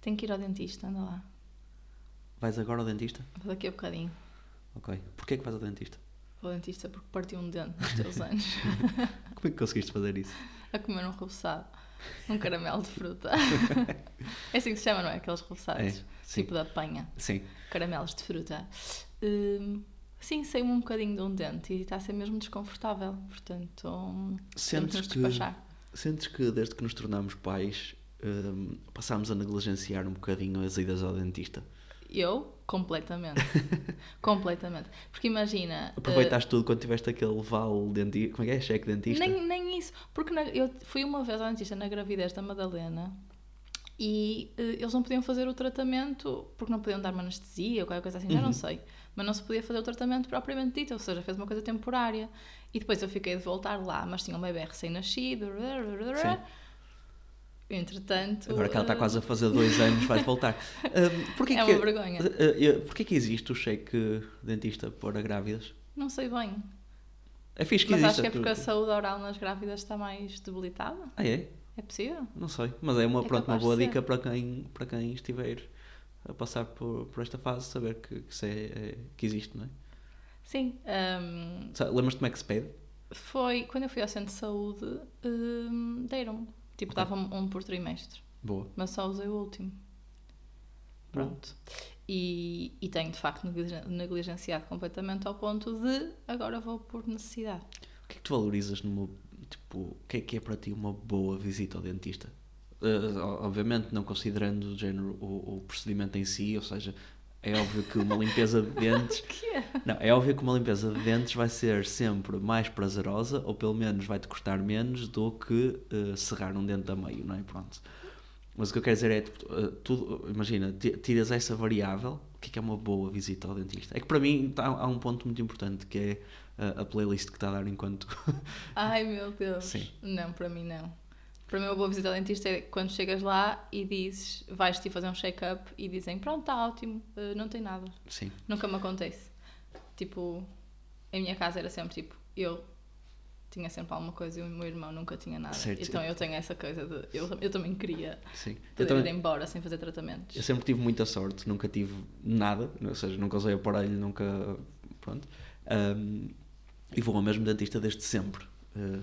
Tenho que ir ao dentista, anda lá. Vais agora ao dentista? Vou daqui a bocadinho. Ok. Porquê que vais ao dentista? Vou ao dentista porque parti um dente nos teus anos. Como é que conseguiste fazer isso? a comer um rebuçado. Um caramelo de fruta. é assim que se chama, não é? Aqueles rebuçados. É, tipo da panha. Sim. Caramelos de fruta. Hum, sim, saiu-me um bocadinho de um dente e está a ser mesmo desconfortável. Portanto, hum, Sentes que, despachar. sentes que desde que nos tornamos pais hum, passámos a negligenciar um bocadinho as idas ao dentista? Eu, completamente. completamente. Porque imagina. Aproveitaste tudo quando tiveste aquele vale dentista. Como é que é? Cheque eh, dentista? nem, nem isso. Porque na- eu fui uma vez ao dentista na gravidez da Madalena e eh, eles não podiam fazer o tratamento porque não podiam dar uma anestesia ou qualquer coisa assim, já Uhum. não sei. Mas não se podia fazer o tratamento propriamente dito, ou seja, fez uma coisa temporária. E depois eu fiquei de voltar lá, mas tinha um bebê recém-nascido. Entretanto. Agora que ela está eh, quase a fazer dois anos, vais voltar. Hum, porquê É que, uma vergonha. eh, porquê que existe o cheque dentista para grávidas? Não sei bem. É fixe que Mas existe. acho que é porque a saúde oral nas grávidas está mais debilitada. Ah, é? É possível? Não sei. Mas é uma, É pronto, uma boa dica para quem, para quem estiver a passar por, por esta fase, saber que, que, é, é- que existe, não é? Sim. Sa- Lembras-te como é que se pede? Foi quando eu fui ao centro de saúde, hum, deram-me. Tipo, Ok. davam-me um por trimestre. Boa. Mas só usei o último. Pronto. E, e tenho de facto negligen- negligenciado completamente ao ponto de agora vou por necessidade. O que é que tu valorizas numa. Tipo, o que é que é para ti uma boa visita ao dentista? O- obviamente, não considerando o, género, o, o procedimento em si, ou seja, é óbvio que uma limpeza de dentes. É? Não, é óbvio que uma limpeza de dentes vai ser sempre mais prazerosa, ou pelo menos vai-te custar menos do que eh, serrar um dente a meio, não é? Pronto. Mas o que eu quero dizer é, tipo, eh, tudo, imagina, ti- tiras essa variável, o que é que é uma boa visita ao dentista? É que para mim tá- há um ponto muito importante que é eh, a playlist que está a dar enquanto. Ai meu Deus. Sim. Não, para mim não. Para mim, uma boa visita ao dentista é quando chegas lá e dizes, vais-te fazer um check-up e dizem, pronto, está ótimo, eh, não tem nada. Sim, Nunca me acontece. Tipo, em minha casa era sempre tipo, eu tinha sempre alguma coisa e o meu irmão nunca tinha nada. Certo, então sim. eu tenho essa coisa de. Eu, eu também queria sim. Poder também, ir embora sem fazer tratamentos. eu sempre tive muita sorte, nunca tive nada, ou seja, nunca usei aparelho, nunca. Pronto. Ahm, e vou ao mesmo dentista desde sempre. Eh,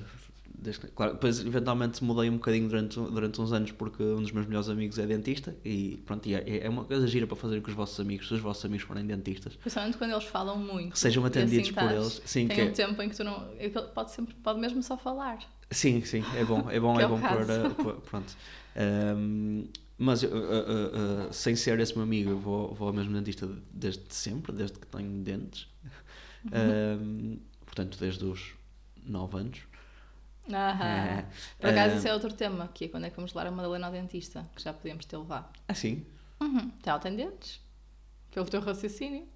desde claro, depois eventualmente mudei um bocadinho durante, durante uns anos porque um dos meus melhores amigos é dentista e pronto, e é, é uma coisa gira para fazer com os vossos amigos, se os vossos amigos forem dentistas. Principalmente quando eles falam muito. Sejam e atendidos por estás- eles. Sim, tem que um é- tempo em que tu não. é Pode, sempre, pode mesmo só falar. Sim, sim, é bom, é bom, é é bom para. para- Pronto. Ahm, mas uh, uh, uh, sem ser esse meu amigo, eu vou, vou ao mesmo dentista desde sempre, desde que tenho dentes. Uhum. Ahm, portanto, desde os 9 anos. Aham. É. Por acaso, Ah. isso é outro tema, que é quando é que vamos levar a Madalena ao dentista, que já podíamos ter levado. Ah, sim, Uhum. Ela tem dentes. Pelo teu raciocínio.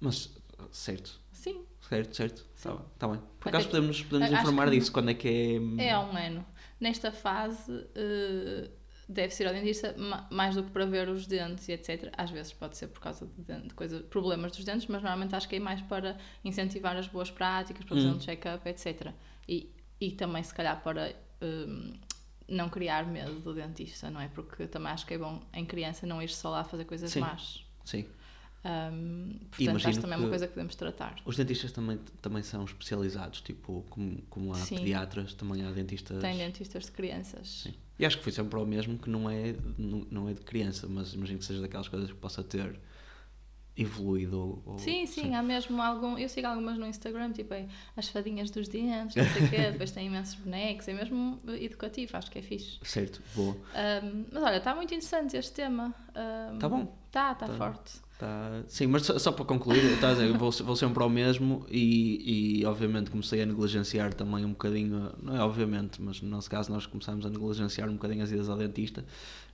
mas certo, Sim. certo, certo. Está bem. Tá bem. Por Vai acaso ter- podemos, podemos Acho informar que- disso, quando é que é. É há um ano. Nesta fase, eh, deve-se ir ao dentista ma- mais do que para ver os dentes e etc. Às vezes pode ser por causa de, de coisa, problemas dos dentes, mas normalmente acho que é mais para incentivar as boas práticas, para fazer Hum. um check-up, etc. E, e também, se calhar, para hum, não criar medo do dentista, não é? Porque também acho que é bom em criança não ir só lá fazer coisas Sim. más. Sim. Hum, portanto, Imagino acho também é uma coisa que podemos tratar. Os dentistas também, também são especializados, tipo, como, como há Sim. pediatras, também há dentistas. Tem dentistas de crianças. Sim. E acho que foi sempre o mesmo que não é, não, não é de criança, mas imagino que seja daquelas coisas que possa ter evoluído. Ou, ou- Sim, sim, há mesmo algum. Eu sigo algumas no Instagram, tipo é, as fadinhas dos dentes, não sei o quê, depois tem imensos bonecos, é mesmo educativo, acho que é fixe. Certo, boa. Ahm, mas olha, está muito interessante este tema. Ahm, Tá bom. Tá, está Tá. forte. Tá... Sim, mas só, só para concluir, a dizer, vou, vou sempre ao mesmo e, e obviamente comecei a negligenciar também um bocadinho, não é obviamente, mas no nosso caso nós começámos a negligenciar um bocadinho as idas ao dentista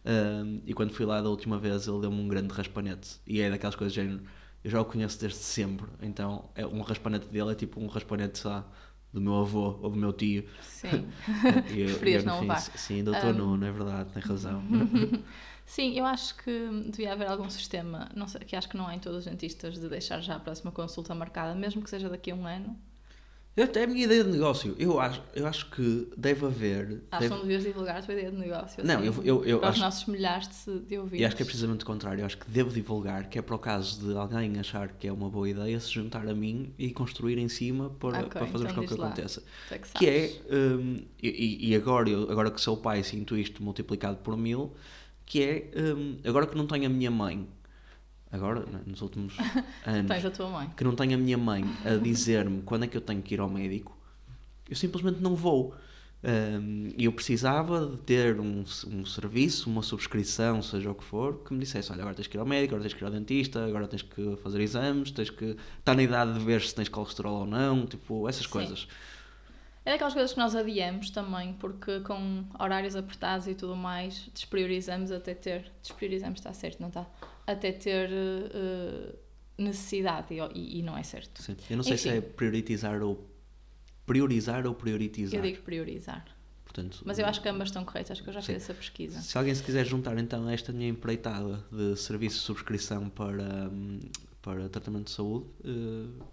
Ahm, e quando fui lá da última vez ele deu-me um grande raspanete e é daquelas coisas de género, eu já o conheço desde sempre, então é, um raspanete dele é tipo um raspanete só do meu avô ou do meu tio. Sim. Eu- Preferias eu, não levar. Sim, doutor Ahm. Nuno, é verdade, tem razão. Sim, eu acho que devia haver algum sistema, não sei, que acho que não há em todos os dentistas, de deixar já a próxima consulta marcada, mesmo que seja daqui a um ano. Até a minha ideia de negócio. Eu acho, eu acho que deve haver. Acho que deve- não devias divulgar a tua ideia de negócio. Não, assim, eu, eu, eu para os acho, nossos milhares de, de ouvintes. e acho que é precisamente o contrário. Eu acho que devo divulgar, que é para o caso de alguém achar que é uma boa ideia, se juntar a mim e construir em cima para, Ok, para fazermos então com que lá. aconteça. É que Que é, hum, e, e agora, eu, agora que sou pai, sinto isto multiplicado por mil, que é, hum, agora que não tenho a minha mãe, agora, nos últimos anos, Tens a tua mãe. que não tenho a minha mãe a dizer-me quando é que eu tenho que ir ao médico, eu simplesmente não vou. E eu precisava de ter um, um serviço, uma subscrição, seja o que for, que me dissesse: olha, agora tens que ir ao médico, agora tens que ir ao dentista, agora tens que fazer exames, tens que estar na idade de ver se tens colesterol ou não, tipo, essas Sim. coisas. É daquelas coisas que nós adiamos também, porque com horários apertados e tudo mais, despriorizamos até ter. Despriorizamos, está certo, não está? Até ter eh, necessidade e, e- não é certo. Sim. Eu não sei se Enfim. é prioritizar ou priorizar ou prioritizar. Eu digo priorizar. Portanto, Mas eu acho que ambas estão corretas, que eu já Sim. fiz essa pesquisa. Se alguém se quiser juntar então a esta minha empreitada de serviço de subscrição para, hum, para tratamento de saúde, eh,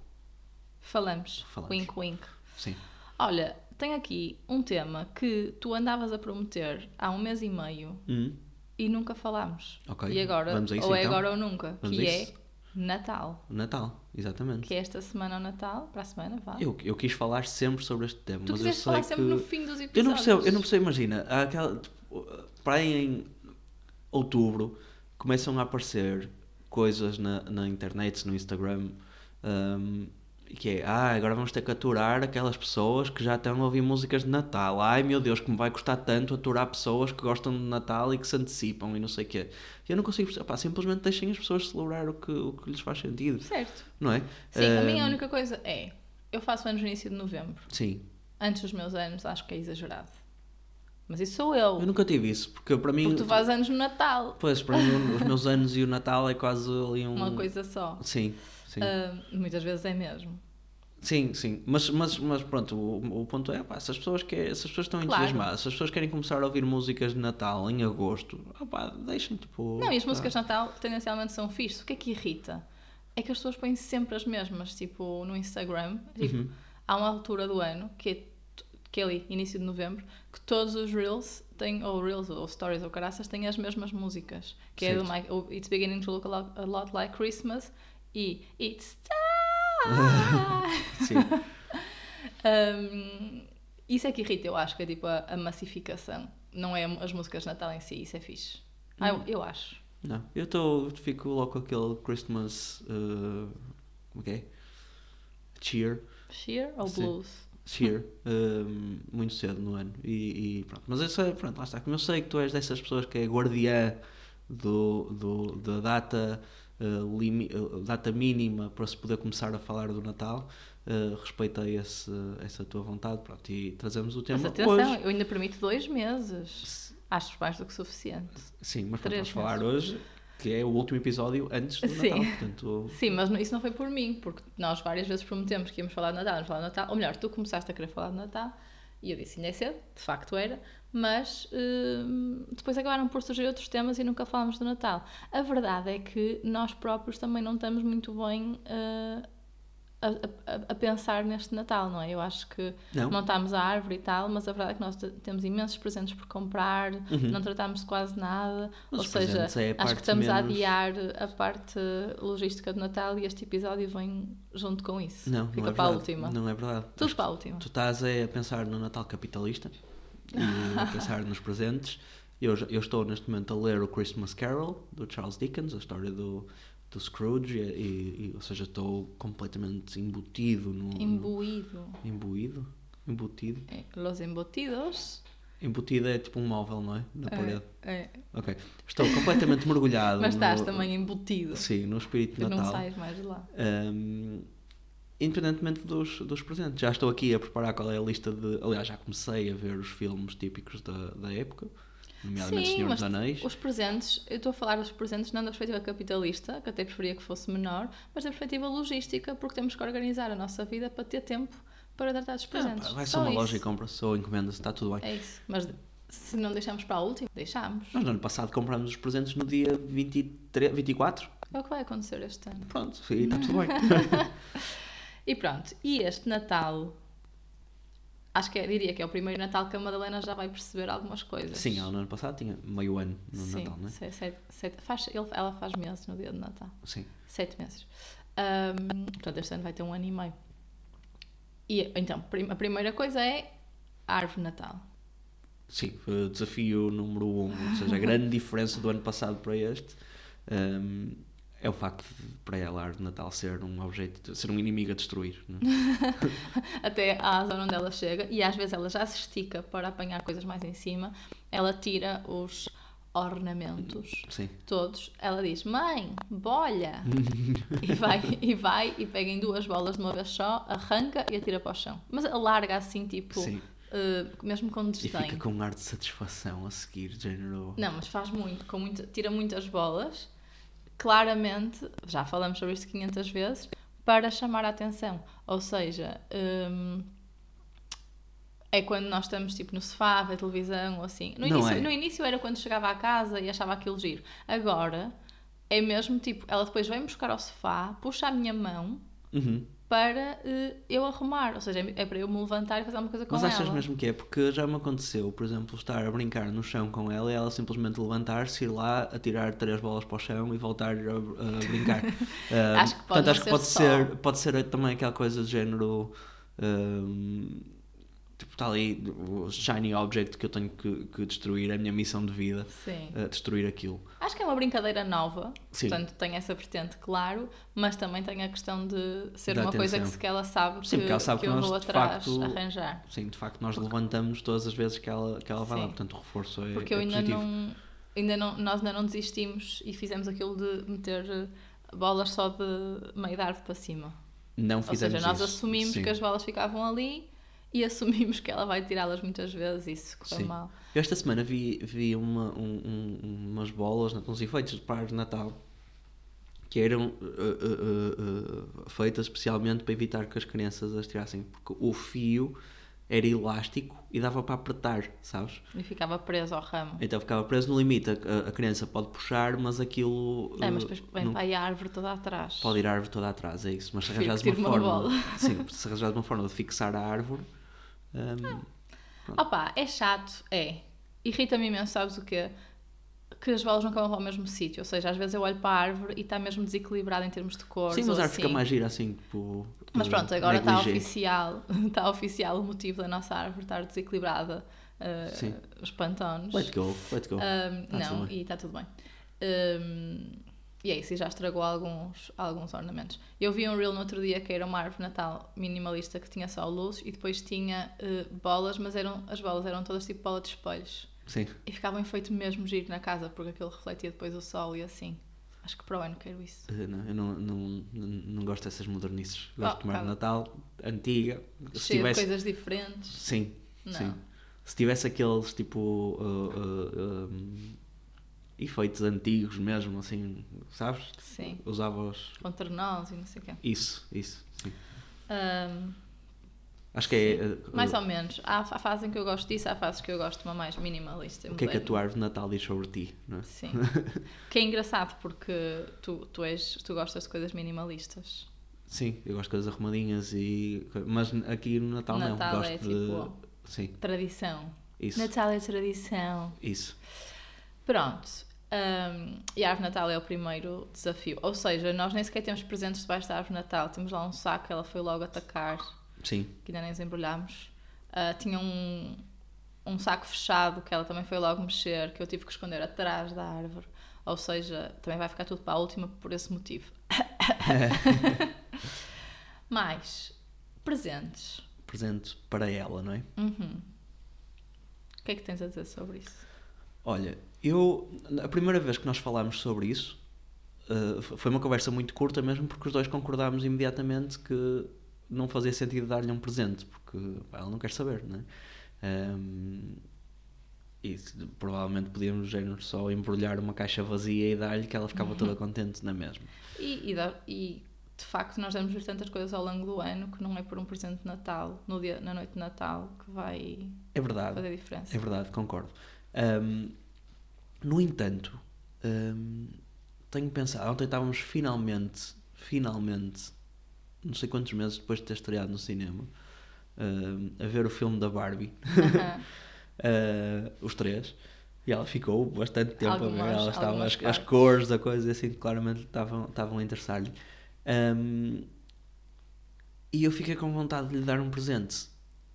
Falamos. Falamos. Wink, wink. sim. Olha, tenho aqui um tema que tu andavas a prometer há um mês e meio Hum, e nunca falámos. Ok, E agora, vamos a isso, ou é então? agora ou nunca, Vamos que a é? Natal. Natal, exatamente. Que é esta semana ao Natal, para a semana, vá. Eu, eu quis falar sempre sobre este tema, tu mas eu sei falar que... sempre no fim dos episódios. Eu não percebo, eu não percebo, imagina, há aquela, tipo, para aí em outubro começam a aparecer coisas na, na internet, no Instagram, hum, que é, ah, agora vamos ter que aturar aquelas pessoas que já estão a ouvir músicas de Natal. Ai meu Deus, que me vai custar tanto aturar pessoas que gostam de Natal e que se antecipam e não sei o quê. Eu não consigo perceber, pá, simplesmente deixem as pessoas celebrar o que, o que lhes faz sentido, Certo. não é? Sim, a minha única coisa é, eu faço anos no início de novembro. Sim, Antes dos meus anos, acho que é exagerado. Mas isso sou eu. eu nunca tive isso, porque para mim... Porque tu fazes anos no Natal. Pois, para mim, os meus anos e o Natal é quase ali um. Uma coisa só. Sim, Ah, muitas vezes é mesmo. Sim, sim. Mas, mas, mas pronto, o, o ponto é, pá, se as pessoas, que, se as pessoas estão Claro. entusiasmadas, se as pessoas querem começar a ouvir músicas de Natal em agosto, ah, pá, deixem, tipo. Não, e as músicas de Natal tendencialmente são fixes. O que é que irrita? É que as pessoas põem sempre as mesmas, tipo no Instagram. Tipo, Uhum. Há uma altura do ano, que é, que é ali, início de novembro, que todos os Reels têm, ou Reels, ou Stories, ou caraças, têm as mesmas músicas. Que é do Certo. Mike, o It's Beginning to Look a lot, a lot Like Christmas e It's Time. Sim. Um, isso é que irrita, eu acho, que é tipo a, a massificação. Não é as músicas de Natal em si, isso é fixe. Ah, eu, eu acho. Não, eu tô, fico logo com aquele Christmas. uh, como é que é? Cheer. Cheer ou Sim. blues? Cheer. um, muito cedo no ano. E, e pronto. Mas eu sei, pronto, lá está. Como eu sei que tu és dessas pessoas que é guardiã do, do, da data, data mínima para se poder começar a falar do Natal, uh, respeitei esse, essa tua vontade. Pronto, e trazemos o tema Mas atenção, hoje. eu ainda permito dois meses. Acho mais do que suficiente. Sim, mas Três vamos falar meses. hoje, que é o último episódio antes do Sim. Natal. Portanto, Sim, mas isso não foi por mim, porque nós várias vezes prometemos que íamos falar de Natal, íamos falar de Natal. Ou melhor, tu começaste a querer falar de Natal e eu disse ainda é cedo, de facto era, mas hum, depois acabaram por surgir outros temas e nunca falámos do Natal. A verdade é que nós próprios também não estamos muito bem uh, a, a- a pensar neste Natal, não é? Eu acho que não. montámos a árvore e tal, mas a verdade é que nós te- temos imensos presentes por comprar, não tratámos de quase nada, Uhum. Ou seja, é a acho que estamos a menos- adiar a parte logística do Natal e este episódio vem junto com isso. Não, Fica não é para a verdade. última. Não é verdade. Tudo Acho para a última. Tu estás é a pensar no Natal capitalista e a pensar nos presentes. Eu, eu estou neste momento a ler o Christmas Carol do Charles Dickens, a história do, do Scrooge, e, e- ou seja, estou completamente embutido no. no- Imbuído. imbuído? Embutido? É, Los embutidos. Embutido é tipo um móvel, não é? Na parede. É, é. Ok. Estou completamente mergulhado. Mas estás no, também embutido. Sim, no espírito de não Natal. sais mais de lá. Um, independentemente dos, dos presentes. Já estou aqui a preparar qual é a lista de. Aliás, já comecei a ver os filmes típicos da, da época, nomeadamente Sim, Senhor dos Anéis. Os presentes, eu estou a falar dos presentes não da perspectiva capitalista, que até preferia que fosse menor, mas da perspectiva logística, porque temos que organizar a nossa vida para ter tempo para tratar dos Ah, presentes. pá, vai Só só uma isso. loja e compra-se ou encomenda-se, está tudo bem. É isso. Mas se não deixamos para a última, deixamos. Nós no ano passado comprámos os presentes no dia 23, 24. É o que vai acontecer este ano. Pronto, e está tudo bem. E pronto, e este Natal acho que é, diria que é o primeiro Natal que a Madalena já vai perceber algumas coisas. Sim, ela no ano passado tinha meio ano no Sim, Natal, não é? sete- sete- sete- faz, ele- ela faz meses no dia de Natal. Sim. Sete meses. Ahm, portanto, este ano vai ter um ano e meio. E então, a primeira coisa é a árvore de Natal. Sim, desafio número um, ou seja, a grande diferença do ano passado para este hum, é o facto de, para ela a árvore de Natal ser um objeto, ser um inimigo a destruir. é? Até à zona onde ela chega, e às vezes ela já se estica para apanhar coisas mais em cima, ela tira os ornamentos Sim. todos. Ela diz: Mãe, bolha! e, vai, e vai e pega em duas bolas de uma vez só, arranca e atira para o chão. Mas larga assim, tipo, Sim. eh, mesmo com E desdém. fica com um ar de satisfação a seguir, género. Não, mas faz muito, com muita, tira muitas bolas, claramente, já falamos sobre isto 500 vezes, para chamar a atenção. Ou seja, hum, é quando nós estamos tipo no sofá, a ver televisão ou assim. No início, é. no início era quando chegava à casa e achava aquilo giro. Agora é mesmo tipo, ela depois vem buscar ao sofá, puxa a minha mão Uhum. Para eh, eu arrumar. Ou seja, é para eu me levantar e fazer uma coisa com Mas achas ela. mesmo que é? Porque já me aconteceu, por exemplo, estar a brincar no chão com ela e ela simplesmente levantar-se, ir lá, atirar três bolas para o chão e voltar a, a brincar. Ah, Acho que pode portanto, acho que ser pode ser, pode ser também aquela coisa de género. ahm, tipo, está ali o shiny object que eu tenho que, que destruir, é a minha missão de vida, ah, destruir aquilo. Acho que é uma brincadeira nova, Sim. portanto tem essa vertente, claro, mas também tem a questão de ser Da uma coisa que, atenção. se que ela sabe que, Sim, porque ela sabe que que eu nós, vou atrás facto, arranjar. Sim, de facto, nós levantamos todas as vezes que ela, que ela vai lá, portanto, o reforço é, Porque eu é ainda positivo. não, ainda não, nós ainda não desistimos e fizemos aquilo de meter eh, bolas só de meio de árvore para cima. Não Ou fizemos seja, nós isso. assumimos Sim. que as bolas ficavam ali e assumimos que ela vai tirá-las muitas vezes e isso correu Sim. mal. Eu esta semana vi, vi uma, um- um- umas bolas, uns efeitos de pares de Natal que eram uh, uh, uh, feitas especialmente para evitar que as crianças as tirassem, porque o fio era elástico e dava para apertar, sabes? E ficava preso ao ramo. Então ficava preso no limite. A, a criança pode puxar, mas aquilo É, mas uh, depois vem não- para a árvore toda atrás. pode ir a árvore toda atrás, é isso. Mas se arranjares uma tire uma forma, bola. sim, se arranjares uma forma de fixar a árvore, um, Opa, é chato, é. Irrita-me imenso, sabes o quê? Que as bolas nunca vão para o mesmo sítio. Ou seja, às vezes eu olho para a árvore e está mesmo desequilibrada em termos de cores. sim, mas a árvore fica assim. mais gira assim, tipo. Mas pronto, agora está oficial, está oficial o motivo da nossa árvore estar desequilibrada. uh, os pantones. Let's go, let's go. Um, Tá não, e está tudo bem. Um, e é isso, e já estragou alguns, alguns ornamentos. Eu vi um reel no outro dia que era uma árvore Natal minimalista que tinha só luz e depois tinha uh, bolas, mas eram, as bolas eram todas tipo bola de espelhos. Sim. E ficava um efeito mesmo giro na casa, porque aquilo refletia depois o sol e assim. Acho que para o ano quero isso. Uh, não, eu não, não, não, não gosto dessas modernices. Gosto Oh, de uma árvore calma. Natal antiga. Se Cheio tivesse, de coisas diferentes. Sim, Não. sim. Se tivesse aqueles tipo uh, uh, um, efeitos antigos mesmo, assim, sabes? Sim. Usava os. E não sei o quê. Isso, isso. Sim. Um, Acho que é. uh, mais uh, ou menos. Há, há fases em que eu gosto disso, há fases que eu gosto de uma mais minimalista. o que é que a tua árvore de Natal diz sobre ti? Não é? Sim. que é engraçado porque tu, tu, és, tu gostas de coisas minimalistas. Sim, eu gosto de coisas arrumadinhas e. Mas aqui no Natal, Natal não. Gosto é de. tipo- Sim, Tradição. isso. Natal é tradição. Isso. Pronto. Hum, e a árvore Natal é o primeiro desafio. Ou seja, nós nem sequer temos presentes debaixo da árvore Natal. Temos lá um saco que ela foi logo atacar, Sim. que ainda nem desembrulhámos. Ah, tinha um, um saco fechado que ela também foi logo mexer, que eu tive que esconder atrás da árvore. Ou seja, também vai ficar tudo para a última por esse motivo. Mais, presentes. Presente para ela, não é? Uhum. O que é que tens a dizer sobre isso? Olha, eu. A primeira vez que nós falámos sobre isso uh, foi uma conversa muito curta mesmo porque os dois concordámos imediatamente que não fazia sentido dar-lhe um presente porque pá, ela não quer saber, não é? Um, e se- provavelmente podíamos género, só embrulhar uma caixa vazia e dar-lhe que ela ficava toda contente na mesma. E, e, e, de facto nós damos tantas coisas ao longo do ano que não é por um presente de Natal, no dia, na noite de Natal, que vai É verdade. fazer diferença. É verdade, concordo. Ahm, no entanto, ahm, tenho pensado, ontem estávamos finalmente, finalmente, não sei quantos meses depois de ter estreado no cinema, uh, a ver o filme da Barbie, uh, os três, e ela ficou bastante tempo algumas, a ver. Ela estava, as, as, cores da coisa, assim, claramente estavam, estavam a interessar-lhe. Um, e eu fiquei com vontade de lhe dar um presente.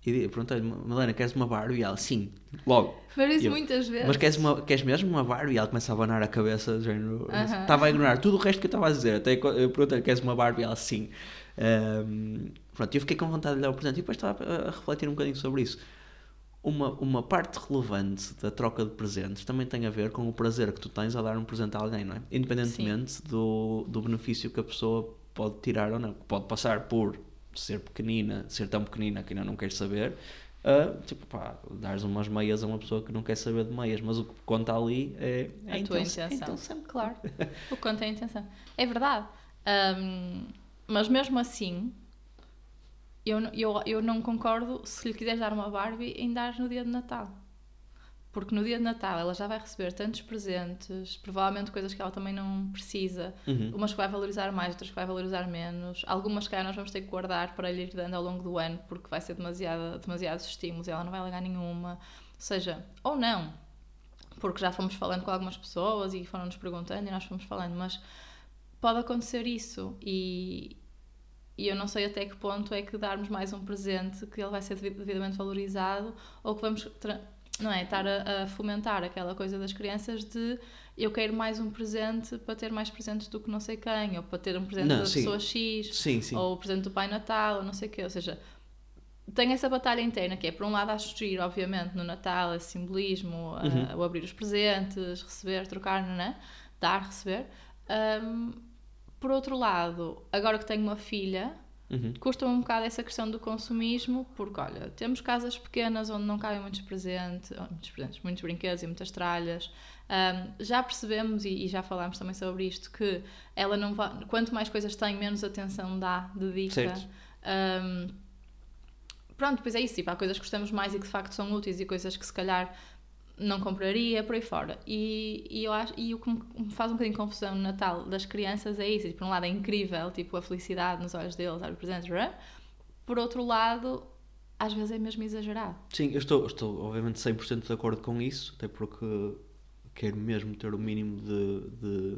E perguntei-lhe, Melena, queres uma Barbie? E ela, sim, logo. Mas isso eu, muitas vezes. Mas queres, uma, queres mesmo uma Barbie? E ela começa a abanar a cabeça, género, uh -huh. estava a ignorar tudo o resto que eu estava a dizer. Até eu perguntei-lhe, queres uma Barbie? E ela, sim. Um, pronto, eu fiquei com vontade de lhe dar o presente. E depois estava a, a refletir um bocadinho sobre isso. Uma, uma parte relevante da troca de presentes também tem a ver com o prazer que tu tens a dar um presente a alguém, não é? Independentemente do, do benefício que a pessoa pode tirar ou não. Pode passar por ser pequenina, ser tão pequenina que ainda não quer saber, uh, tipo, pá, dares umas meias a uma pessoa que não quer saber de meias, mas o que conta ali é a, a tua intenção. intenção. Claro, o que conta é a intenção. É verdade. Um, mas mesmo assim, eu, eu, eu não concordo se lhe quiseres dar uma Barbie em dar no dia de Natal porque no dia de Natal ela já vai receber tantos presentes, provavelmente coisas que ela também não precisa, uhum. umas que vai valorizar mais, outras que vai valorizar menos, algumas que nós vamos ter que guardar para lhe ir dando ao longo do ano, porque vai ser demasiado, demasiados estímulos e ela não vai largar nenhuma, ou seja, ou não, porque já fomos falando com algumas pessoas e foram-nos perguntando e nós fomos falando, mas pode acontecer isso e, e eu não sei até que ponto é que darmos mais um presente que ele vai ser devidamente valorizado ou que vamos não é? Estar a, a, fomentar aquela coisa das crianças de eu quero mais um presente para ter mais presentes do que não sei quem, ou para ter um presente não, da sim. pessoa X, sim, sim. ou o presente do Pai Natal, ou não sei o quê. Ou seja, tem essa batalha interna que é, por um lado, acho giro, obviamente, no Natal, esse simbolismo, uhum. a, o abrir os presentes, receber, trocar, não é? Dar, receber. Um, por outro lado, agora que tenho uma filha Uhum. Custa-me um bocado essa questão do consumismo, porque, olha, temos casas pequenas onde não cabem muitos presentes, muitos, presentes, muitos brinquedos e muitas tralhas. Um, já percebemos, e, e, já falámos também sobre isto, que ela não vai, quanto mais coisas tem, menos atenção dá, dedica. Um, pronto, pois é isso, tipo, há coisas que gostamos mais e que de facto são úteis e coisas que se calhar não compraria, por aí fora. E, e, eu acho, e o que me faz um bocadinho de confusão no Natal das crianças é isso. Por um lado é incrível, tipo, a felicidade nos olhos deles, dar presentes, por outro lado, às vezes é mesmo exagerado. Sim, eu estou, estou obviamente 100% de acordo com isso, até porque quero mesmo ter o mínimo de, de,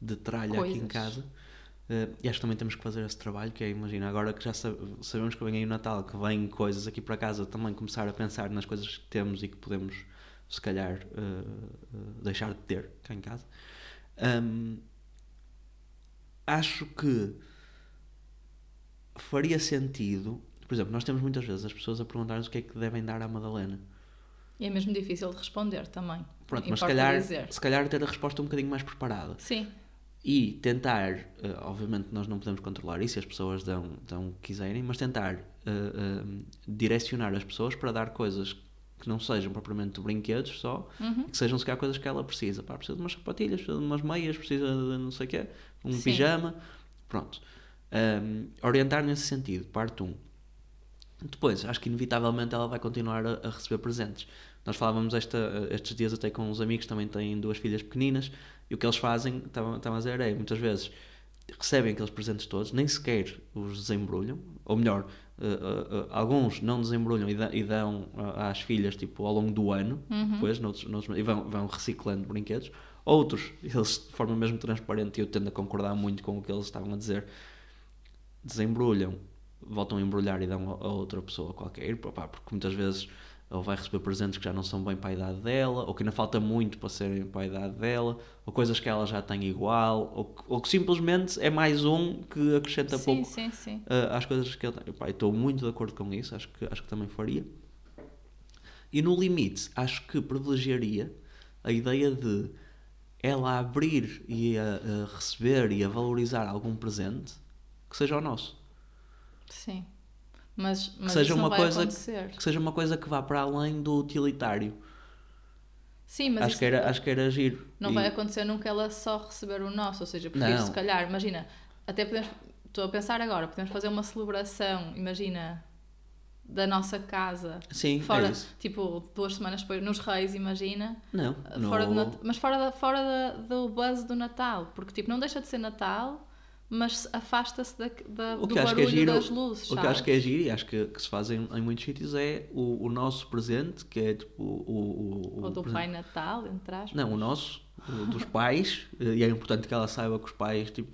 de tralha Coisas. aqui em casa. Uh, e acho que também temos que fazer esse trabalho, que é, imagina, agora que já sabemos que vem aí o Natal, que vem coisas aqui para casa, também começar a pensar nas coisas que temos e que podemos se calhar uh, deixar de ter cá em casa. Um, acho que faria sentido, por exemplo, nós temos muitas vezes as pessoas a perguntar-nos o que é que devem dar à Madalena. E é mesmo difícil de responder também. Pronto, mas se calhar, se calhar ter a resposta um bocadinho mais preparada. Sim. E tentar, uh, obviamente nós não podemos controlar isso, as pessoas dão, dão o que quiserem, mas tentar uh, direcionar as pessoas para dar coisas que não sejam propriamente brinquedos só, uhum. que sejam sequer coisas que ela precisa. Pá, precisa de umas sapatilhas, precisa de umas meias, precisa de não sei o quê, um Sim. pijama. Pronto. Um, orientar nesse sentido, parte 1. Um. Depois, acho que inevitavelmente ela vai continuar a, a receber presentes. Nós falávamos esta, estes dias até com uns amigos que também têm duas filhas pequeninas e o que eles fazem, estavam a dizer, é muitas vezes recebem aqueles presentes todos, nem sequer os desembrulham, ou melhor, Uh, uh, alguns não desembrulham e, da, e dão às filhas tipo ao longo do ano uhum. depois noutros, noutros, e vão, vão reciclando brinquedos outros eles de forma mesmo transparente e eu tendo a concordar muito com o que eles estavam a dizer desembrulham voltam a embrulhar e dão a, a outra pessoa qualquer porque muitas vezes ou vai receber presentes que já não são bem para a idade dela, ou que ainda falta muito para serem para a idade dela, ou coisas que ela já tem igual, ou, ou que simplesmente é mais um que acrescenta sim, pouco sim, sim. Uh, às coisas que ele tem. Pá, estou muito de acordo com isso, acho que, acho que também faria. E no limite, acho que privilegiaria a ideia de ela abrir e a, a receber e a valorizar algum presente que seja o nosso. Sim. Mas, mas que seja uma coisa que seja uma coisa que vá para além do utilitário. Sim, mas acho que era acho que era giro. Não e... vai acontecer nunca ela só receber o nosso, ou seja, prefiro não. se calhar, imagina, até podemos estou a pensar agora, podemos fazer uma celebração, imagina, da nossa casa. Sim, fora, é. Tipo, duas semanas depois, nos Reis, imagina. Não. Fora no... Mas fora, da, fora da, do buzz do Natal. Porque, tipo, não deixa de ser Natal, mas afasta-se da, da, do é barulho giro, das luzes. o que sabes? acho que é giro e acho que, que se faz em, em muitos sítios é o, o nosso presente, que é tipo o, o, o, Ou do presente- Pai Natal, entre aspas. Não, o nosso, o dos pais, eh, e é importante que ela saiba que os pais tipo,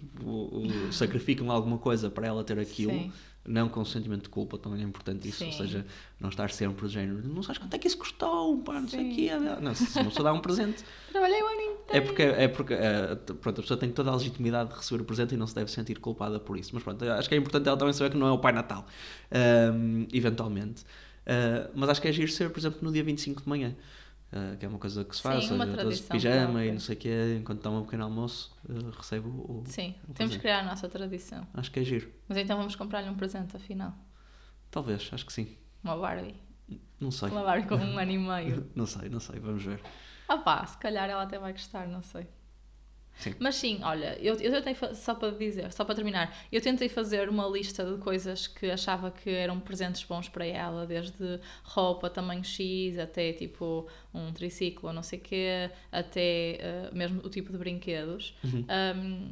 sacrificam alguma coisa para ela ter aquilo, Sim. Não com sentimento de culpa, também é importante isso, ou Sim. seja, não estar sempre do género, não sabes quanto é que isso custou, pá, não sei o quê. Não, se uma pessoa dá um presente, Trabalhei o ano inteiro. é porque, é porque eh, pronto, a pessoa tem toda a legitimidade de receber o presente e não se deve sentir culpada por isso. Mas pronto, acho que é importante ela também saber que não é o Pai Natal, ehm, eventualmente. Eh, mas acho que é giro ser, por exemplo, no dia 25 de manhã. Eh, que é uma coisa que se faz, Sim, seja, todos de pijama própria. e não sei o quê, enquanto toma um pequeno almoço, eh, recebo o. Sim, o temos que criar a nossa tradição. Acho que é giro. Mas então vamos comprar-lhe um presente, afinal. Talvez, acho que sim. Uma Barbie. Não sei. Uma Barbie com um ano e meio. Não sei, não sei, vamos ver. Ah pá, se calhar ela até vai gostar, não sei. Sim. Mas sim, olha, eu, eu tentei, só para dizer, só para terminar, eu tentei fazer uma lista de coisas que achava que eram presentes bons para ela, desde roupa tamanho X até tipo um triciclo não sei o quê, até eh, mesmo o tipo de brinquedos. Um,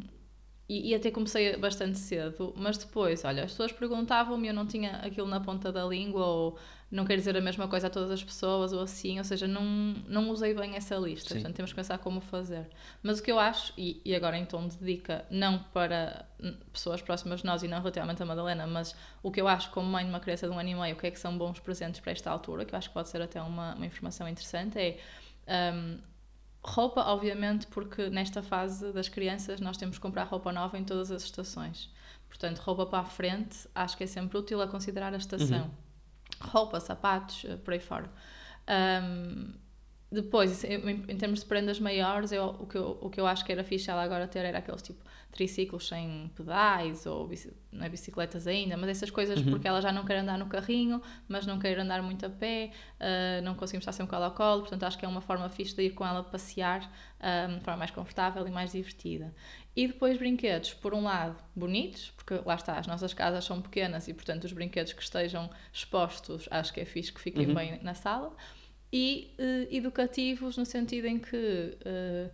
e, e até comecei bastante cedo, mas depois, olha, as pessoas perguntavam-me, eu não tinha aquilo na ponta da língua, ou não quero dizer a mesma coisa a todas as pessoas, ou assim, ou seja, não, não usei bem essa lista, Sim. portanto temos que pensar como fazer. Mas o que eu acho, e, e agora em tom de dica, não para pessoas próximas de nós e não relativamente a Madalena, mas o que eu acho como mãe de uma criança de um ano e meio, o que é que são bons presentes para esta altura, que eu acho que pode ser até uma, uma informação interessante, é. hum, Roupa, obviamente, porque nesta fase das crianças nós temos que comprar roupa nova em todas as estações. Portanto, roupa para a frente acho que é sempre útil a considerar a estação. Roupa, sapatos, eh, por aí fora. Ahm, depois, em, em termos de prendas maiores, eu, o, que eu, o que eu acho que era fixe ela agora ter era aqueles tipo triciclos sem pedais ou não é bicicletas ainda, mas essas coisas porque ela já não quer andar no carrinho, mas não quer andar muito a pé, ah, não conseguimos estar sempre com ela ao colo, portanto acho que é uma forma fixe de ir com ela passear ah, de forma mais confortável e mais divertida. E depois brinquedos, por um lado, bonitos, porque lá está, as nossas casas são pequenas e portanto os brinquedos que estejam expostos acho que é fixe que fiquem Uhum. bem na sala. E eh, educativos no sentido em que eh,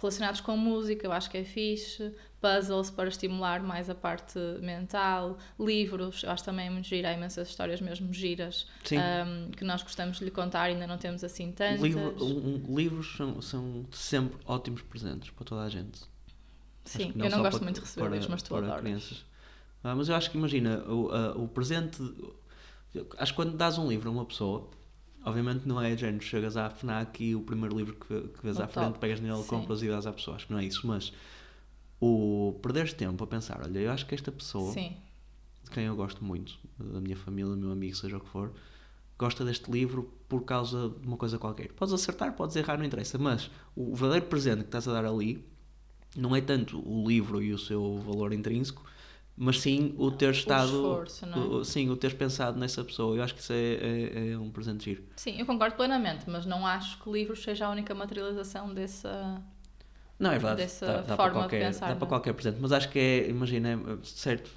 relacionados com música, eu acho que é fixe, puzzles para estimular mais a parte mental, livros, eu acho também muito giro, há imensas histórias mesmo giras Sim. ahm, que nós gostamos de lhe contar, ainda não temos assim tantas. Livro- um- um- livros são, são sempre ótimos presentes para toda a gente. Sim, que eu não gosto para- muito de receber para- livros, mas tu para adoras. crianças. Ah, mas eu acho que imagina, o, ah, o presente. Acho que quando dás um livro a uma pessoa, obviamente não é de género, chegas à FNAC e o primeiro livro que, que vês O à frente, top. pegas nele, Sim. compras e dás à pessoa. Acho que não é isso, mas o perderes tempo a pensar, olha, eu acho que esta pessoa, Sim, de quem eu gosto muito, da minha família, meu amigo, seja o que for, gosta deste livro por causa de uma coisa qualquer. Podes acertar, podes errar, não interessa, mas o verdadeiro presente que estás a dar ali não é tanto o livro e o seu valor intrínseco, mas sim o ter estado. esforço, não é? o- sim, o teres pensado nessa pessoa. Eu acho que isso é, é, é um presente giro. sim, eu concordo plenamente, mas não acho que livros seja a única materialização dessa. Não, é verdade. Dessa dá, dá para forma de qualquer, pensar, dá não para é? qualquer presente, mas acho que é, imagina, é, certo,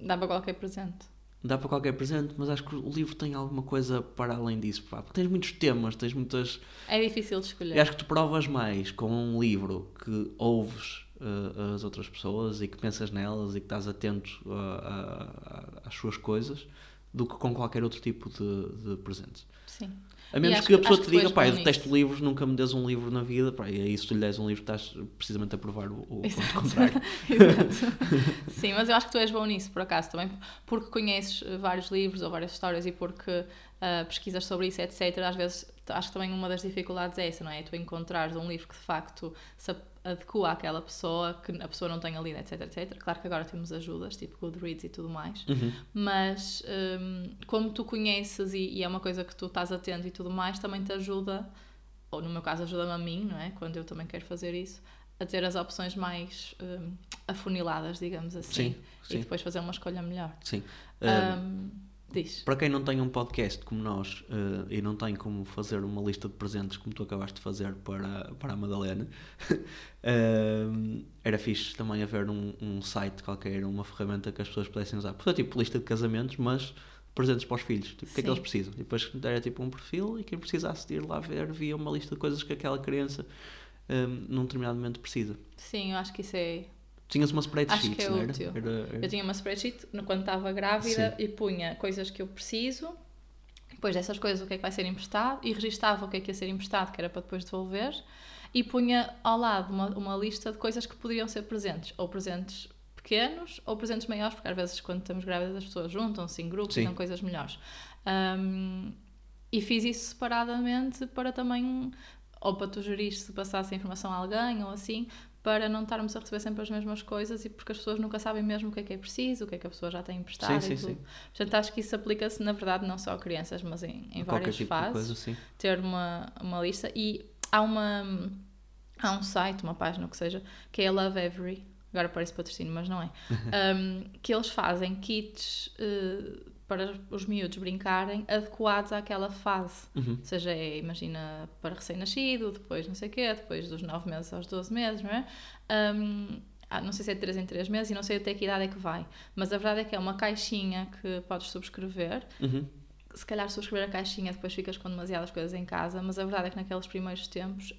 Dá para qualquer presente. dá para qualquer presente, mas acho que o livro tem alguma coisa para além disso. Pá. Tens muitos temas, tens muitas. É difícil de escolher. E acho que tu provas mais com um livro que ouves uh, as outras pessoas e que pensas nelas e que estás atento uh, a- a- às suas coisas do que com qualquer outro tipo de, de presente. Sim. A menos acho que a pessoa te diga, pá, eu detesto nisso." livros, nunca me des um livro na vida, pá, e aí se tu lhe des um livro estás precisamente a provar o, o Exato. contrário. Exato. Sim, mas eu acho que tu és bom nisso, por acaso, também porque conheces eh, vários livros ou várias histórias e porque ah, pesquisas sobre isso, etc. Às vezes, acho que também uma das dificuldades é essa, não é? É tu encontrares um livro que de facto se a- adequa àquela pessoa, que a pessoa não tenha lido, etc, etc. Claro que agora temos ajudas, tipo Goodreads e tudo mais, Uhum. mas hum, como tu conheces e, e é uma coisa que tu estás atento e tudo mais, também te ajuda, ou no meu caso ajuda-me a mim, não é? Quando eu também quero fazer isso, a ter as opções mais hum, afuniladas, digamos assim. Sim, E sim. depois fazer uma escolha melhor. Sim. Uh, Hum, diz. Para quem não tem um podcast como nós eh, e não tem como fazer uma lista de presentes como tu acabaste de fazer para, para a Madalena, eh, era fixe também haver um, um site qualquer, uma ferramenta que as pessoas pudessem usar. É tipo lista de casamentos, mas presentes para os filhos. Tipo, o que é que eles precisam? E depois era tipo um perfil e quem precisasse de ir lá ver via uma lista de coisas que aquela criança eh, num determinado momento precisa. Sim, eu acho que isso é Tinhas uma spreadsheet, Acho que é não era? útil. Era- Eu tinha uma spreadsheet no- quando estava grávida e punha coisas que eu preciso, depois dessas coisas o que é que vai ser emprestado e registava o que é que ia ser emprestado, que era para depois devolver, e punha ao lado uma, uma lista de coisas que poderiam ser presentes, ou presentes pequenos ou presentes maiores, porque às vezes quando estamos grávidas as pessoas juntam-se em grupos Sim. e dão coisas melhores. Ahm, e fiz isso separadamente para também, ou para tu gerir se passasse a informação a alguém ou assim, para não estarmos a receber sempre as mesmas coisas e porque as pessoas nunca sabem mesmo o que é que é preciso, o que é que a pessoa já tem emprestado Sim, e sim, tudo. sim. Portanto, acho que isso aplica-se, na verdade, não só a crianças, mas em, em várias tipo fases coisa, ter uma, uma lista e há uma há um site, uma página, o que seja, que é a Love Every, agora parece patrocínio, mas não é, um, que eles fazem kits eh, para os miúdos brincarem adequados àquela fase. Uhum. Ou seja, é, imagina, para recém-nascido, depois não sei o quê, depois dos 9 meses aos 12 meses, não é? Um, ah, não sei se é de 3 em 3 meses e não sei até que idade é que vai. Mas a verdade é que é uma caixinha que podes subscrever Uhum. se calhar subscrever a caixinha depois ficas com demasiadas coisas em casa, mas a verdade é que naqueles primeiros tempos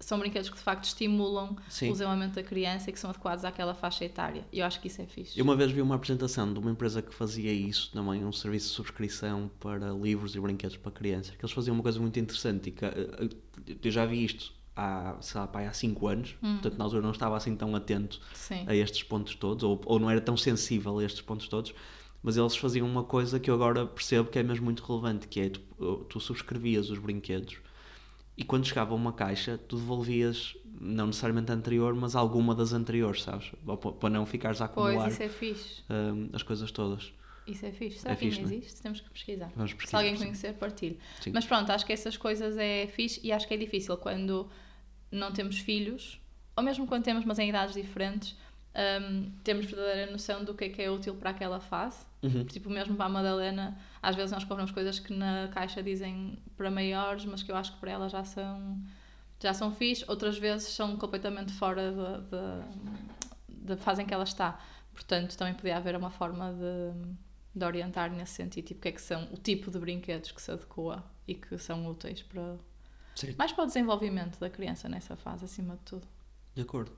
são brinquedos que de facto estimulam Sim. o desenvolvimento da criança e que são adequados àquela faixa etária. E eu acho que isso é fixe. Eu uma vez vi uma apresentação de uma empresa que fazia isso, também um serviço de subscrição para livros e brinquedos para crianças, que eles faziam uma coisa muito interessante e que eh, eu já vi isto há, sei lá, pá, há 5 anos, portanto na altura não estava assim tão atento Sim. a estes pontos todos, ou, ou não era tão sensível a estes pontos todos, mas eles faziam uma coisa que eu agora percebo que é mesmo muito relevante, que é tu, tu subscrevias os brinquedos e quando chegava uma caixa, tu devolvias, não necessariamente a anterior, mas alguma das anteriores, sabes? Para não ficares a Pois, acumular isso é fixe. hum, as coisas todas. Isso é fixe. Será É que ainda fixe, não é? existe? Temos que pesquisar. Vamos Se pesquisar, alguém sim. conhecer, partilhe. Sim. Mas pronto, acho que essas coisas é fixe e acho que é difícil quando não temos filhos, ou mesmo quando temos, mas em idades diferentes, hum, temos verdadeira noção do que é que é útil para aquela fase. Uhum. Tipo, mesmo para a Madalena, às vezes nós compramos coisas que na caixa dizem para maiores, mas que eu acho que para ela já são, já são fixe. Outras vezes são completamente fora da, da, da fase em que ela está. Portanto, também podia haver uma forma de, de orientar nesse sentido. Tipo, o que é que são o tipo de brinquedos que se adequa e que são úteis para... Certo. Mais para o desenvolvimento da criança nessa fase, acima de tudo. De acordo.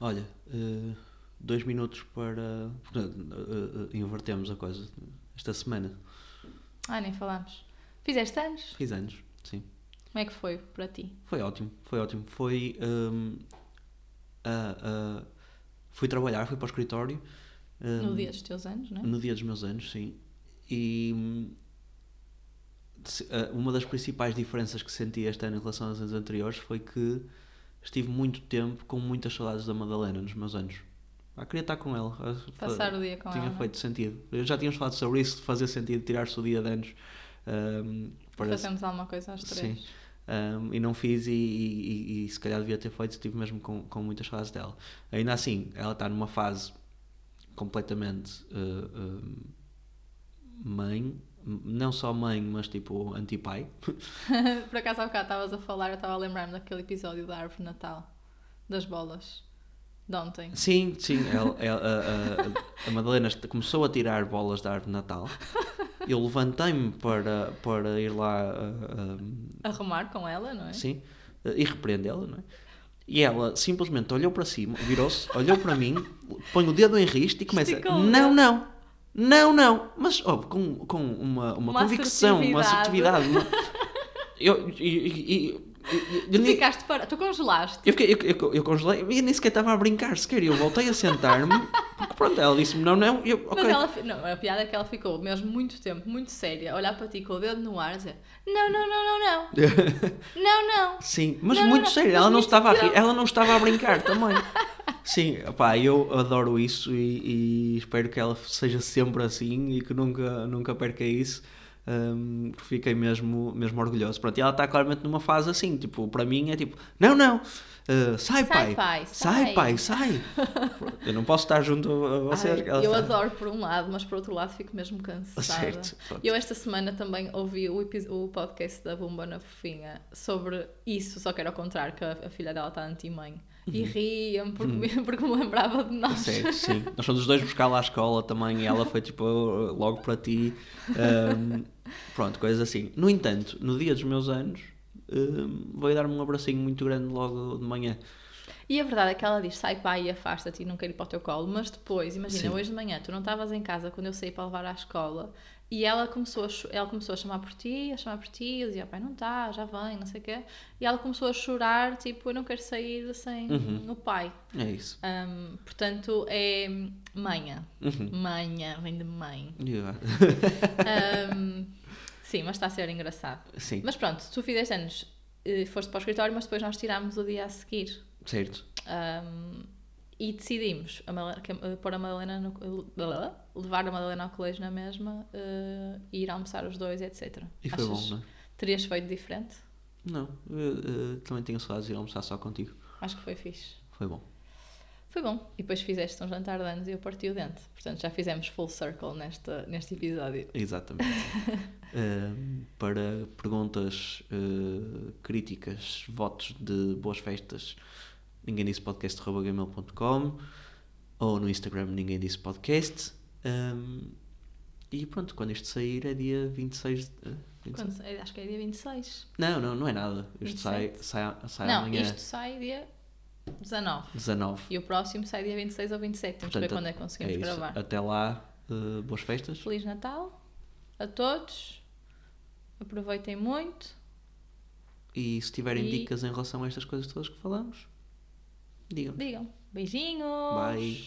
Olha, eh, dois minutos para. eh, eh, invertemos a coisa. Esta semana. Ah, nem falámos. Fizeste anos? Fiz anos, sim. Como é que foi para ti? Foi ótimo, foi ótimo. Foi. ah, ah, fui trabalhar, fui para o escritório. hum, No dia dos teus anos, não é? No dia dos meus anos, sim. E uma das principais diferenças que senti este ano em relação aos anos anteriores foi que estive muito tempo com muitas saudades da Madalena nos meus anos. Ah, queria estar com ela. Ah, Passar o dia com Tinha ela. é? feito sentido. Eu já tínhamos falado sobre isso, de fazer sentido tirar-se o dia de anos. hum, para- Fazemos alguma coisa às três. Sim. Um, e não fiz e, e- e- se calhar devia ter feito, estive mesmo com, com muitas saudades dela. Ainda assim, ela está numa fase completamente uh, um, mãe, não só mãe, mas tipo anti-pai. Por acaso há bocado estavas a falar, eu estava a lembrar-me daquele episódio da árvore Natal, das bolas, de ontem. Sim, sim, ela- ela- a, a- a Madalena começou a tirar bolas da árvore Natal. Eu levantei-me para, para ir lá uh, um, Arrumar com ela, não é? Sim, e repreendê-la, não é? E ela simplesmente olhou para cima, virou-se, olhou para mim, põe o dedo em risco e começa: Esticou Não, dedo." não, não, não. Mas ó, com, com uma, uma, Uma convicção, uma assertividade. assertividade. uma- Eu, e- e- e- eu- Tu ficaste para. Tu congelaste. eu, fiquei- eu, eu, eu congelei e nem sequer estava a brincar sequer. Eu voltei a sentar-me, porque pronto, ela disse-me: Não, não. Eu, Mas ok. ela, não, a piada é que ela ficou mesmo muito tempo, muito séria, a olhar para ti com o dedo no ar e dizer: Não, não, não, não, não. Não, não. Sim, mas Não, muito não, sério, mas ela não estava a rir, ela não estava a brincar também. Sim, pá, eu adoro isso e, e espero que ela seja sempre assim e que nunca, nunca perca isso. Porque fiquei mesmo, mesmo orgulhoso. Pronto, e ela está claramente numa fase assim, tipo, para mim é tipo, não, não, uh, sai, Sai, pai, pai, sai, sai." pai, sai. Eu não posso estar junto a vocês. Ai, eu está- adoro por um lado, mas por outro lado fico mesmo cansada. Certo, pronto. Eu esta semana também ouvi o, o podcast da Bumba na Fofinha sobre isso, só que era ao contrário, que a, a filha dela está anti-mãe. E ria-me porque, me- porque me lembrava de nós. Certo, sim. Nós fomos os dois buscar lá à escola também e ela foi tipo logo para ti. Ahm, pronto, coisas assim. No entanto, no dia dos meus anos, ahm, veio dar-me um abracinho muito grande logo de manhã. E a verdade é que ela diz: sai pai e afasta-te e não quero ir para o teu colo. Mas depois, imagina, Sim. hoje de manhã tu não estavas em casa quando eu saí para levar à escola e ela começou a, ela começou a chamar por ti, a chamar por ti. Eu dizia: pai, não está, já vem, não sei o quê. E ela começou a chorar: tipo, eu não quero sair sem Uhum. o pai. É isso. Hum, portanto, é manha. Uhum. Manha, vem de mãe. Yeah. Hum, sim, mas está a ser engraçado. Sim, Mas pronto, tu fizeste anos, eh, foste para o escritório, mas depois nós tirámos o dia a seguir. certo. Um, e decidimos a que- eh, pôr a Madalena no, levar a Madalena ao colégio na mesma eh, e ir almoçar os dois, etc. E foi Achas- bom, não é? Terias feito diferente? Não, eu, eh, também tinha saudades de ir almoçar só contigo. Acho que foi fixe. Foi bom. Foi bom. E depois fizeste um jantar de anos e eu parti o dente. Portanto, já fizemos full circle nesta, neste episódio. Exatamente. Ehm, para perguntas, eh, críticas, votos de boas festas, ninguém disse podcast.gmail.com ou no Instagram ninguém disse podcast. Ehm, e pronto, quando isto sair é dia 26 de. eh, 26? Quando- acho que é dia 26. Não, não, não é nada. Isto sai, 27. sai, sai Não, amanhã, isto sai dia 19. 19. E o próximo sai dia 26 ou 27. Temos que ver quando é que conseguimos é gravar. Até lá, eh, boas festas. Feliz Natal a todos. Aproveitem muito. E se tiverem E- dicas em relação a estas coisas todas que falamos, digam. Digam. Beijinhos. Bye.